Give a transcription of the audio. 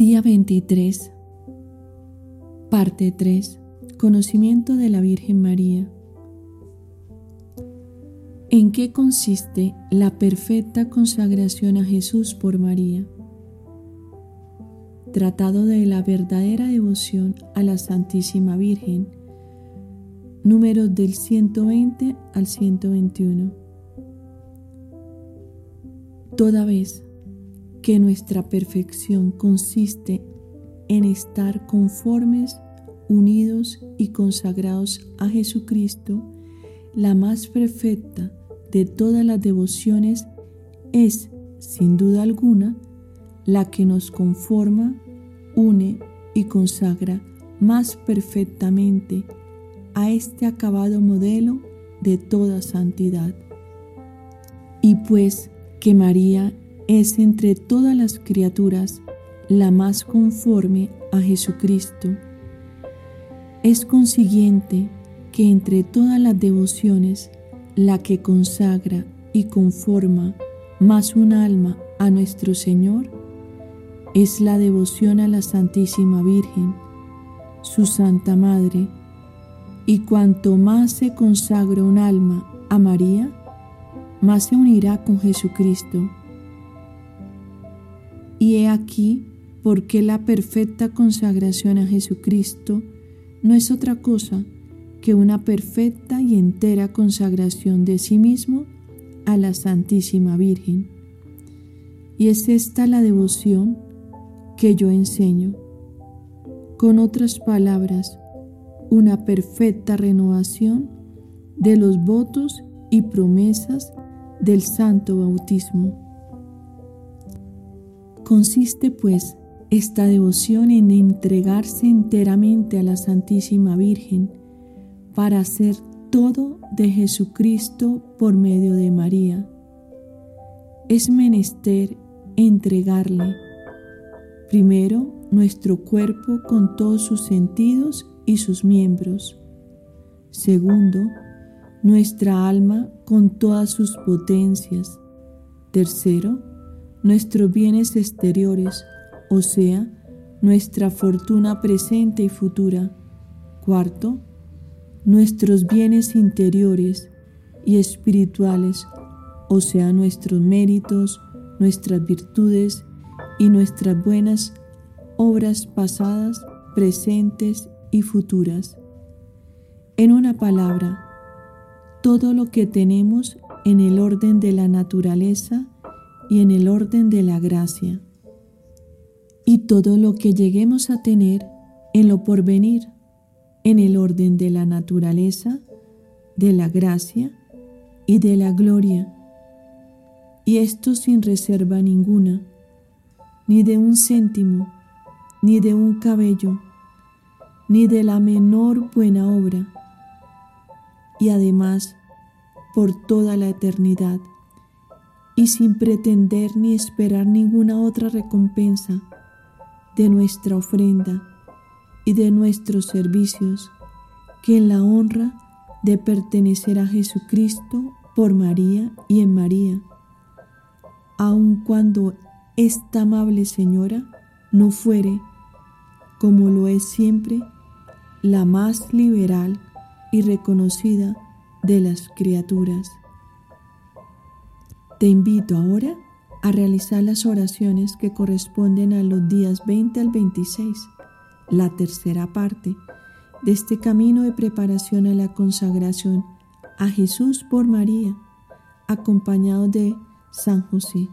Día 23. Parte 3. Conocimiento de la Virgen María. ¿En qué consiste la perfecta consagración a Jesús por María? Tratado de la verdadera devoción a la Santísima Virgen. Números del 120 al 121. Toda vez que nuestra perfección consiste en estar conformes, unidos y consagrados a Jesucristo, la más perfecta de todas las devociones es, sin duda alguna, la que nos conforma, une y consagra más perfectamente a este acabado modelo de toda santidad. Y pues que María es entre todas las criaturas la más conforme a Jesucristo. Es consiguiente que entre todas las devociones la que consagra y conforma más un alma a nuestro Señor es la devoción a la Santísima Virgen, su Santa Madre, y cuanto más se consagra un alma a María, más se unirá con Jesucristo y he aquí porque la perfecta consagración a Jesucristo no es otra cosa que una perfecta y entera consagración de sí mismo a la Santísima Virgen. Y es esta la devoción que yo enseño. Con otras palabras, una perfecta renovación de los votos y promesas del Santo Bautismo. Consiste pues esta devoción en entregarse enteramente a la Santísima Virgen para hacer todo de Jesucristo por medio de María. Es menester entregarle primero nuestro cuerpo con todos sus sentidos y sus miembros. Segundo, nuestra alma con todas sus potencias. Tercero, nuestros bienes exteriores, o sea, nuestra fortuna presente y futura. Cuarto, nuestros bienes interiores y espirituales, o sea, nuestros méritos, nuestras virtudes y nuestras buenas obras pasadas, presentes y futuras. En una palabra, todo lo que tenemos en el orden de la naturaleza y en el orden de la gracia, y todo lo que lleguemos a tener en lo porvenir, en el orden de la naturaleza, de la gracia y de la gloria, y esto sin reserva ninguna, ni de un céntimo, ni de un cabello, ni de la menor buena obra, y además por toda la eternidad y sin pretender ni esperar ninguna otra recompensa de nuestra ofrenda y de nuestros servicios que en la honra de pertenecer a Jesucristo por María y en María, aun cuando esta amable Señora no fuere, como lo es siempre, la más liberal y reconocida de las criaturas. Te invito ahora a realizar las oraciones que corresponden a los días 20 al 26, la tercera parte de este camino de preparación a la consagración a Jesús por María, acompañado de San José.